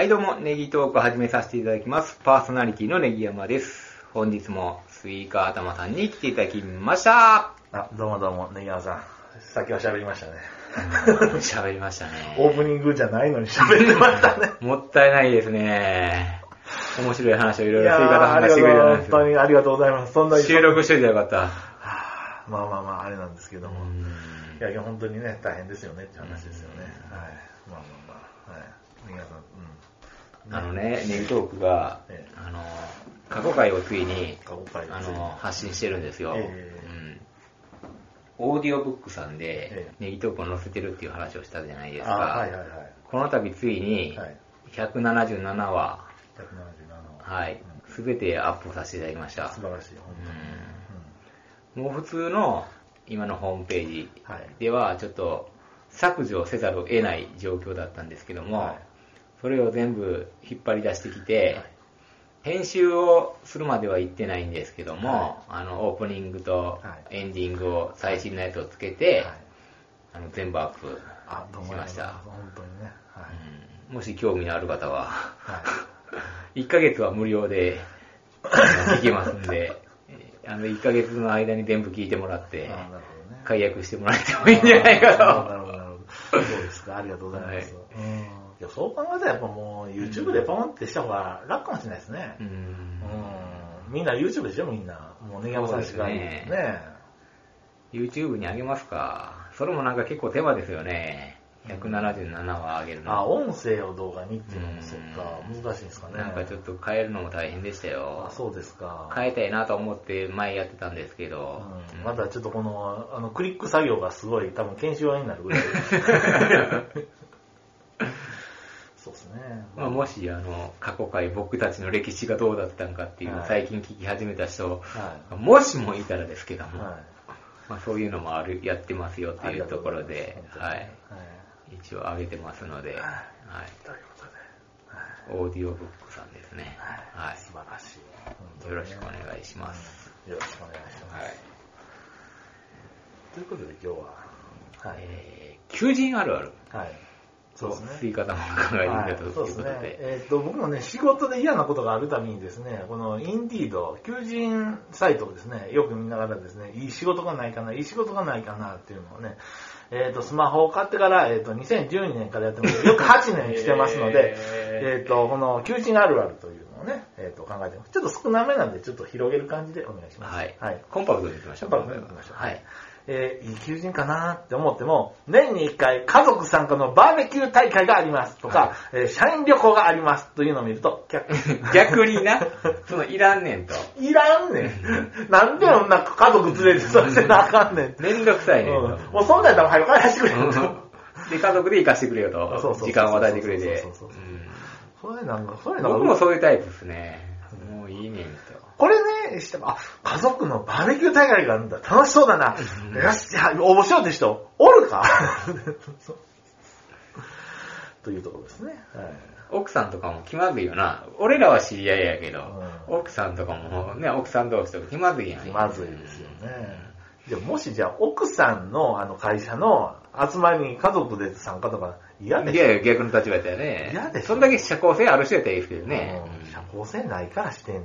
はい、どうも、ネギトーク始めさせていただきます。パーソナリティのネギ山です。本日もスイカ頭さんに来ていただきました。あ、どうもどうも、ネギ山さん。さっきは喋りましたね。喋りましたね。オープニングじゃないのに喋ってましたね。もったいないですね。面白い話をいろいろスイカ頭さんがしてくれたんー、ですよ。本当にありがとうございます。そんな収録しといてよかった。はあまあまあまあ、あれなんですけども。うんいやいや、本当にね、大変ですよねって話ですよね。はい。まあまあまあ、はい。ネギ山さん、うん。あのね、ネギトークがええ、あの、過去回をついに、あの、発信してるんですよ。オーディオブックさんでええ、ネギトークを載せてるっていう話をしたじゃないですあ、か。この度ついに、はい。177話、177はい、すべてアップさせていただきました。素晴らしい、本当に。もう普通の今のホームページ。ではちょっと削除せざるを得ない状況だったんですけども、はいそれを全部引っ張り出してきて、はい編集をするまでは行ってないんですけども、はあのオープニングとはエンディングを最新のやつをつけて、はいあの全部アップしました。本当にね。はい。うんもし興味のある方は、はい。1ヶ月は無料で聞けますんで、えーあの1ヶ月の間に全部聞いてもらって。解約してもらえてもいいんじゃないかと。なるほど。なるほどそうですか。ありがとうございます。うんいやそう考えたらやっぱもう YouTube でポンってした方が楽かもしれないですねう。うんん。みんな YouTube でしょみんな。もうネギ山さんしかいないですそうね。YouTube に上げますか。それもなんか結構手間ですよね。177話上げるの。あ、音声を動画にっていうのもうんそっか、難しいんですかね。なんかちょっと変えるのも大変でしたよあ、。そうですか。変えたいなと思って前やってたんですけうど。んまたちょっとこの、あの、クリック作業がすごい多分研修用になるぐらい。まあ、もし、あの、過去回僕たちの歴史がどうだったんかっていうのをはい最近聞き始めた人、はもしもいたらですけどい。も、はい。まあ、そういうのもある、やってますよっていうところではい。一応上げてますので、はいはい。ということで。はいオーディオブックさんですね。はい。素晴らしい。よろしくお願いします。よろしくお願いします。はい。ということで今日は、はい。えー、求人あるある。はい。そうですね。吸い方も考えてはいみたというそうですね。えっ、と、僕もね、仕事で嫌なことがあるたびにですね、このインディード、求人サイトをですね、よく見ながらですね、いい仕事がないかな、いい仕事がないかなっていうのをね、えっ、と、スマホを買ってから、えっ、と、2012年からやってます。よく8年してますので、ええっ、と、この求人あるあるというのをね、えっ、と、考えてます。ちょっと少なめなんで、ちょっと広げる感じでお願いします。はい。はい。コンパクトにいきましょう。コンパクトにいきましょうはい。えーいい求人かなって思っても、年に1回家族参加のバーベキュー大会がありますとか、えー社員旅行がありますというのを見ると、逆 逆にな、そのいらんねんと。いらんねん。なんでそんな家族連れてそうしてなあかんねん。めんどくさいねんうんと。もうそんなんやったら早く帰らせてくれよと。で、家族で行かしてくれよと。そうそうそう時間を与えてくれてそうそうそう。うんそれなんか、それなんか、僕もそういうタイプですね。もういいねんと。これね、してあ、家族のバーベキュー大会があるんだ。楽しそうだな。よし、じゃあ応募しようって人、おるか？というところですね。はい。奥さんとかも気まずいよな。俺らは知り合いやけど、奥さんとかもね、奥さん同士とか気まずいやん。まずいですよね。でももしじゃあ奥さんのあの会社の集まりに家族で参加とか嫌でしょいやいや、逆の立場やったらね。嫌でしょそんだけ社交性ある人やったらいいですけどね。うん社交性ないからしてんねん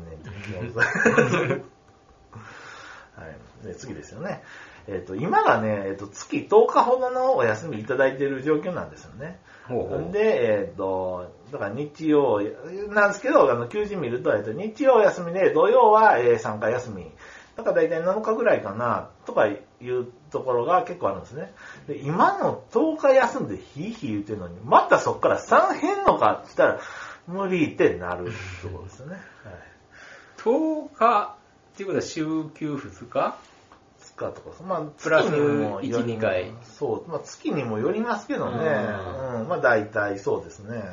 はい。で次ですよね。えっ、と、今がね、えっ、と、月10日ほどのお休みいただいている状況なんですよね。ほうほう。で、えっ、と、だから日曜なんですけど、あの、求人見ると、えっ、と、日曜休みで、土曜は、えー3回休み。だから大体7日ぐらいかな、とかいうところが結構あるんですね。で、今の10日休んでヒーヒー言ってるのに、またそこから3変のかって言ったら、無理ってなるところですよね。はい。10日っていうことは週休2日？2日とか、まあ、プラス月にもより1 2回そう、まあ、月にもよりますけどね。ううん、まあ、大体そうですね。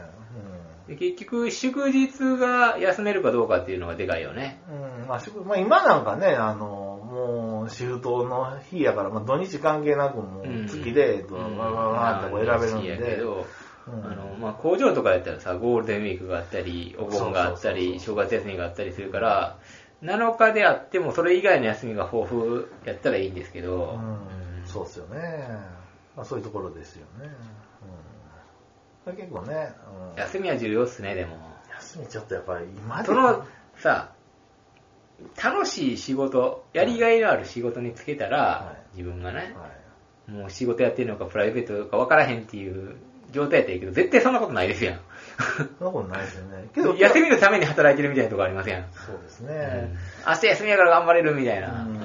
で結局、祝日が休めるかどうかっていうのがでかいよね。うん。うん、まあ、祝まあ、今なんかね、あの、もう、シフトの日やから、まあ、土日関係なく、もう、月で、えっと、わわわーってこう選べるんまあやけで。ど、うんあの、まあ、工場とかやったらさ、ゴールデンウィークがあったり、お盆があったり、正月休みがあったりするから、7日であっても、それ以外の休みが豊富やったらいいんですけど、うん、そうですよね。まあ、そういうところですよね。結構ね、うん、休みは重要っすね、でも。休みちょっとやっぱり今でその、さ、楽しい仕事、やりがいのある仕事につけたら、は自分がね、はいもう仕事やってるのかプライベートか分からへんっていう状態やったらいいけど、絶対そんなことないですやん。そんなことないですよね。けど、休みのために働いてるみたいなとこありますやん？そうですうんね。明日休みやから頑張れるみたいな。うん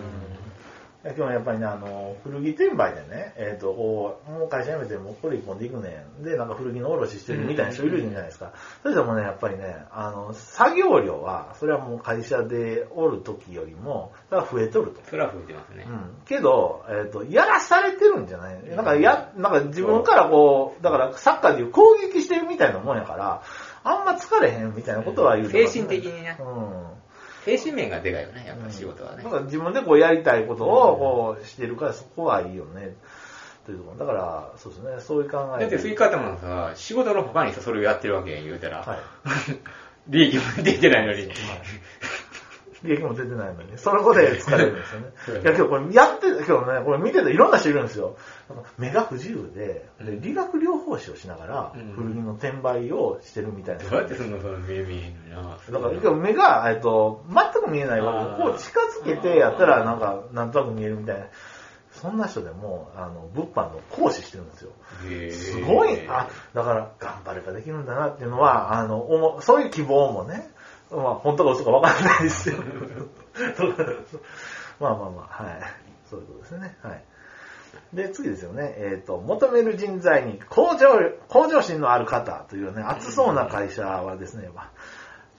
今日やっぱりね、あの、古着転売でね、えっ、と、こう、もう会社辞めてもうこれ一本で行くねん。で、なんか古着の卸してるみたいな人いるじゃないですか。それでもね、やっぱりね、あの、作業量は、それはもう会社でおる時よりも、それは増えとると。それは増えてますねう。ん。けど、えっ、と、やらされてるんじゃないなんかや、なんか自分からこう、だからサッカーでいう攻撃してるみたいなもんやから、あんま疲れへんみたいなことは言うてます精神的にねうん。精神面がでかいよね、やっぱ仕事はねなん。か自分でこうやりたいことをこうしてるから、そこはいいよね。というところだから、そうですね、そういう考えだってスイカってものさ、仕事の他にさ、それをやってるわけやん、言うたら。はい。利益も出てないのに。利益も出てないのに、そのことで疲れるんですよね。いや、今日これやって、今日ね、これ見てていろんな人いるんですよ。目が不自由で、で理学療法士をしながらうん、古着の転売をしてるみたいな。どうやってすんの、その目見えんの。だから、今日目が、えっと、全く見えないわけ。こう近づけてやったら、なんか、なんとなく見えるみたいな。そんな人でも、あの、物販の講師してるんですよ。すごい、あ、だから、頑張ればできるんだなっていうのは、あの、そういう希望もね、まあ、本当か嘘か分からないですよ。まあまあまあ、はい。そういうことですね。はい。で、次ですよね。えっ、と、求める人材に向上、向上心のある方というね、熱そうな会社はですね、まあ、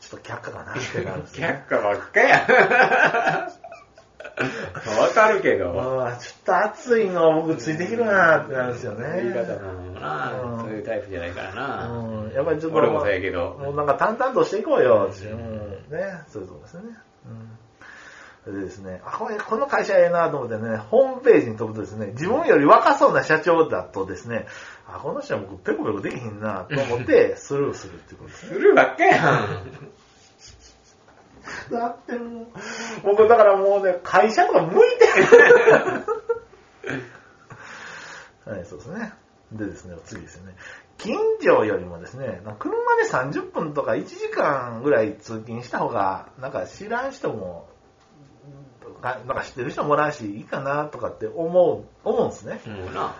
ちょっと却下かなってなるんですね。却下ばっかや。わかるけど。あーちょっと熱いの僕ついてきるなってなるんですよね。言い方なのな、うんそういうタイプじゃないからな。うん、やっぱりちょっと、俺もそうやけど。もうなんか淡々としていこうよっていう、うん、ね、そういうことですよね。うん。でですね、あ、これ、この会社ええなと思ってね、ホームページに飛ぶとですね、自分より若そうな社長だとですね、あ、この人は僕ペコペコできひんなと思って、スルーするってことですね。するばっかやん。だってもう、僕だからもうね、会社とか向いてへん。はい、そうですね。でですね、次ですよね。近所よりもですね、車で30分とか1時間ぐらい通勤した方が、なんか知らん人も、かなんか知ってる人もおらんし、いいかなとかって思う、思うんですね。もうな。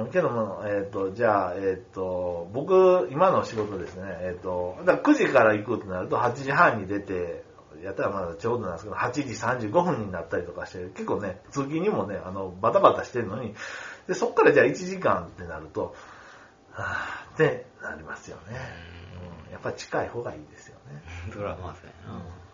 うん、けども、えっ、と、じゃあ、えっ、と、僕、今の仕事ですね、えっ、と、だから9時から行くってなると8時半に出て、やったらまだちょうどなんですけど、8時35分になったりとかして、結構ね、通勤にもね、あの、バタバタしてるのに、で、そっからじゃあ1時間ってなると、はぁ、ってなりますよね。うん、やっぱり近い方がいいですよね。それはまあそうん。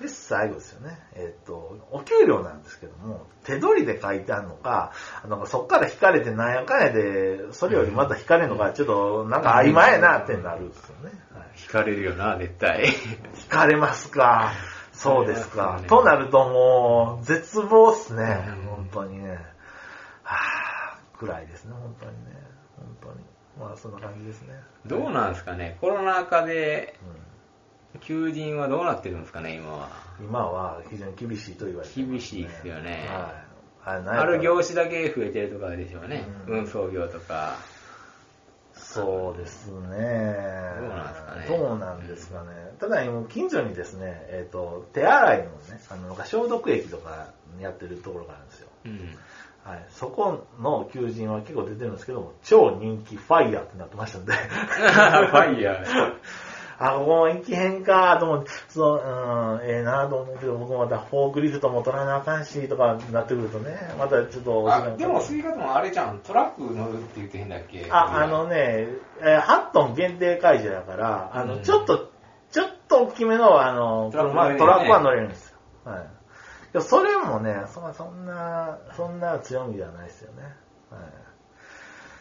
で、最後ですよね。えっ、と、お給料なんですけども、手取りで書いてあるのか、なんかそっから引かれてなんやかんやで、それよりまた引かれるのか、ちょっとなんか曖昧やなってなるんですよね。はい、惹かれるよな、絶対。引かれますか？そうですか。となるともう、絶望っすねうん。本当にね。はぁ、暗いですね、本当にね。本当に。まあ、そんな感じですね。どうなんですかね、コロナ禍でうん求人はどうなってるんですかね、今は。今は非常に厳しいと言われてます、厳しいですよねはい。あある業種だけ増えてるとかでしょうね。うん運送業とか。そうですね。どうなんですかねどうなんですかね。ただ、今近所にですね、えっ、と、手洗いのね、あの、なんか消毒液とかやってるところがあるんですよ。うん。はい。そこの求人は結構出てるんですけども、超人気ファイヤーってなってましたんで。ファイヤー。あ、ここも行けへんかと思って、そう、うん、ええなと思うけど、僕またフォークリフトも取らなあかんし、とかなってくるとね、またちょっとでも、吸い方もあれじゃん、トラック乗るって言ってへんだっけあ、あの、ね、えー8トン限定解除やから、あの、うんちょっと、ちょっと大きめの、あの、トラックは乗れるんですよ。はい。それもね、そそんな、そんな強みではないですよね。は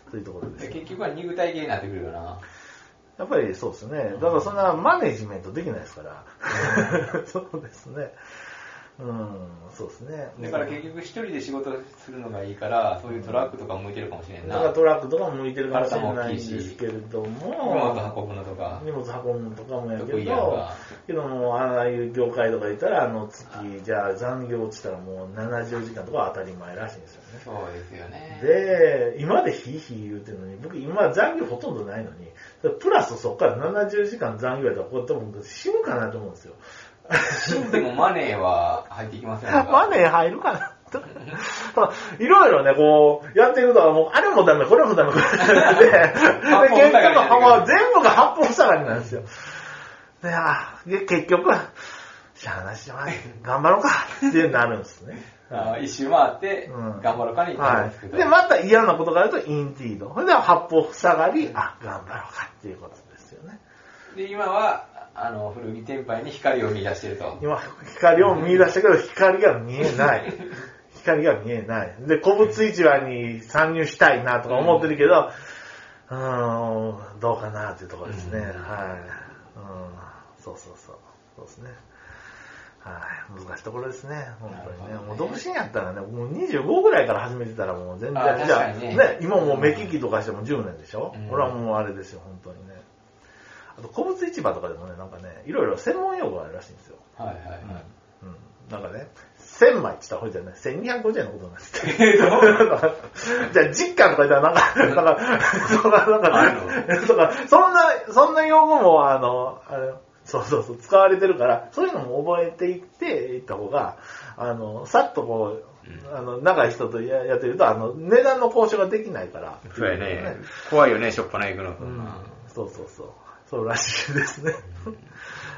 い。というところです。結局は肉体系になってくるよな。やっぱりそうですね。だからそんなマネジメントできないですから。そうですね。うん、そうですね。だから結局一人で仕事するのがいいから、そういうトラックとか向いてるかもしれんな。だからトラックとかも向いてるかもしれないんですけれど荷も、物運ぶのとか。荷物物運ぶのとかもやけどか、けども、ああいう業界とか言ったら、あの月、じゃあ残業落ちたらもう70時間とかは当たり前らしいんですよね。そうですよね。で、今でヒーヒー言うてるのに、僕今残業ほとんどないのに、プラスそこから70時間残業やったら、これ多分死ぬかなと思うんですよ。死んでもマネーは入ってきませんか？マネー入るかな？と いろいろね、こう、やっていくと、もう、あれもダメ、これもダメ、これもダメで、結局、もう全部が八方塞がりなんですよ。で、あで結局、しゃあなし、まあ頑張ろうか、ってなるんですね。あ一周回ってうん、頑張ろうかになるんはですけど。い。で、また嫌なことがあると、インティード。それで八方塞がり、あ、頑張ろうかっていうことですよね。で、今は、あの、古着店舗に光を見出してると。今、光を見出したけど、光が見えない。光が見えない。で、古物市場に参入したいなとか思ってるけど、うーん、どうかなっていうところですね。うんはい。うん、そうそうそう。そうですね。はい。難しいところですね。本当にね。ねもう独身やったらね、もう25ぐらいから始めてたらもう全然、あじゃあ、ね、今もう目利きとかしても10年でしょ、うんこれはもうあれですよ、本当にね。あと、古物市場とかでもね、なんかね、いろいろ専門用語があるらしいんですよ。はいはいはい。うん。なんかね、1000枚って言ったらほいじゃない、1250円のことなんですって。じゃあ、実家とか言ったらなんか、なんか、そんな、なんか、か、そんな、そんな用語も、あの、あれ、そうそうそう、使われてるから、そういうのも覚えていっていった方が、あの、さっとこう、あの、長い人とややってると、あの、値段の交渉ができないから。そうやね。怖いよね、しょっぱな行くの。うん、そうそうそう。そうらしいですね。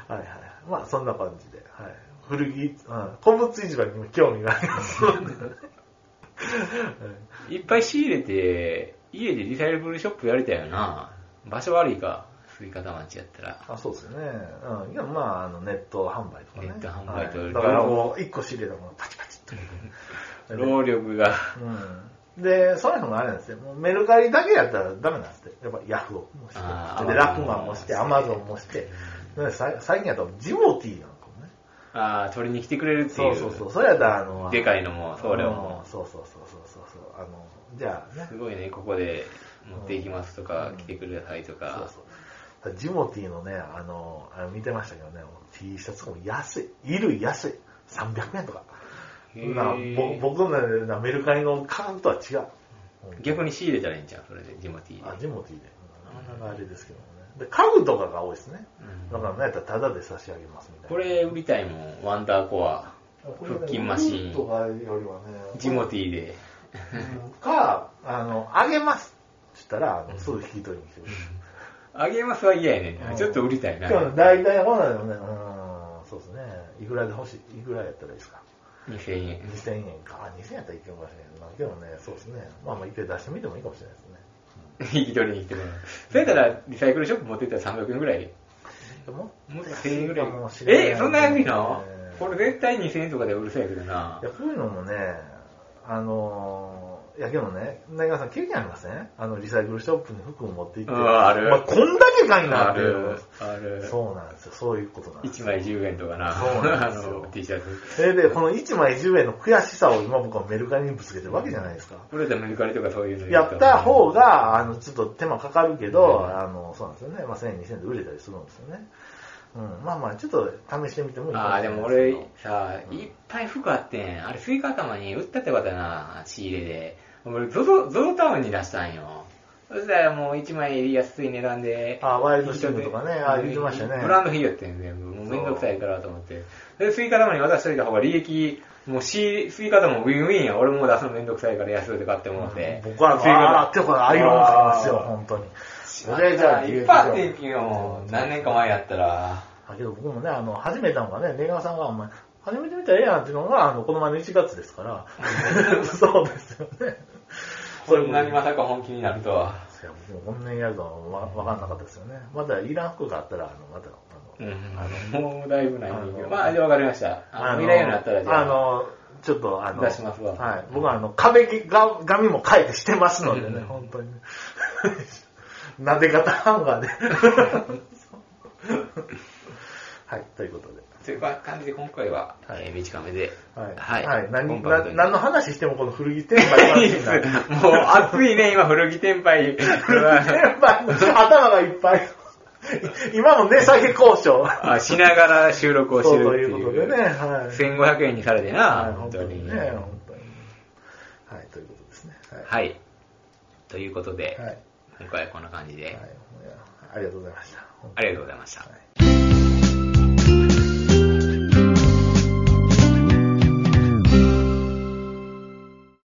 はいはい。まあ、そんな感じで。はい。古着、うん、古物市場にも興味がありますので。いっぱい仕入れて、家でリサイクルショップやりたいよな。場所悪いか、スイカタ町やったら。あそうですよね。うん。いや、まあ、あの、ネット販売とかね。ネット販売とはいだからもう、一個仕入れたものパチパチっと。労力が。うん。で、そういうのがあれなんですよ。もうメルカリだけやったらダメなんですって。やっぱヤフオクもしてで、ラクマンもして、アマゾンもして。でさ最近やったらジモティーなんかもね。ああ、取りに来てくれるっていう。そうそうそう。それやったら、あの、でかいのも、送料もうん。そうそうそうそうそうそう。あの、じゃあねす。ごいね、ここで持っていきますとか、うん来てくださいとそうか。そう。ジモティーのね、あの、あれ見てましたけどね、T シャツも安い。衣類安い。300円とか。なぼ僕のねなメルカリの価格とは違う。逆に仕入れたらいいんじゃん、それで、ジモティーあ、で。ジモティーで。なかなかあれですけどもね。で、家具とかが多いですね。うんだからね、やったらタダで差し上げますみたいな。これ売りたいもん、ワンダーコア。腹筋マシーンとかよりはね、ジモティーで。うんか、あの、あげますって言ったら、すぐ引き取りに来てくれる。あげますは嫌やねうんん。ちょっと売りたいな。大体こんなんでもね、うん、そうですね。いくらで欲しい、いくらやったらいいですか2000円。2000円か。あ、2000円やったらいけるかもしれないな。でもね、そうですね。まあまあ一回出してみてもいいかもしれないですね。引き取りに来てもらう。それやったら、リサイクルショップ持ってったら300円ぐらいで。でももっと1000円ぐらいかもし。れないえ、そんな安いの？えーこれ絶対2000円とかで売るそうやけどないや、こういうのもね、あのー、いやけどね、なぎさん経験ありません？あの、リサイクルショップに服を持って行って、うんあるお前こんだけかいなあっていうる。、ある。そうなんですよ。そういうことなんです1枚10円とかな。そうなんですよ あの、T シャツ。それで、この1枚10円の悔しさを今僕はメルカリにぶつけてるわけじゃないですか。これでメルカリとかそういうのやった方が、あの、ちょっと手間かかるけど、あの、そうなんですよね。まあ、1000円、2000円で売れたりするんですよね。うん。まあまあ、ちょっと試してみてもいいかああ、でも俺すけどさ、いっぱい服あってん。あれ、スイカ頭に売ったってことやな、仕入れで。俺、ゾゾ、ゾゾタウンに出したんよ。そしたらもう1枚安い値段で。あワイルドシームとかねあ言ってましたねブランド品やってん全部。もうめんどくさいからと思って。で、スイカ玉に渡しといた方が利益、もうしスイカ玉もウィンウィンや。俺もう出すのめんどくさいから安いで買ってもらって。僕は、スイカあーってこれアイロンかけますよ、本当に。それじゃあ、いっぱいあってんけよ。何年か前やったら。だけど僕もね、あの、始めたのがね、レガさんが、お前、始めてみたらええやんっていうのが、あの、この前の1月ですから。そうですよね。こんなにまさか本気になるとは。いや僕もこんなにやるとはわわかんなかったですよね。まだいらん服があったら、あの、また、あの、うん、もうだいぶないんだけど。あのまあ、じゃあ分かりました。あの、未来ようになったらじゃあ。あの、ちょっと、あの、出しますわはい。僕は、あの、壁が紙も書いてしてますのでね、うん本当に。なで方ハンガーで。はい、ということで。という感じで今回は、はいえー短めで。はい。はいはい。何、何の話してもこの古着店売の話になる。もう熱いね、今、古着店売。古着店売の頭がいっぱい。今も値下げ交渉。あしながら収録をしてるっていう。そうということでね、はい。1500円にされてな、はい、本当に。ね、本当に。はい、ということですね。はい。はい。ということで、はい。はい。今回はこんな感じで、いやありがとうございました。ありがとうございました。はい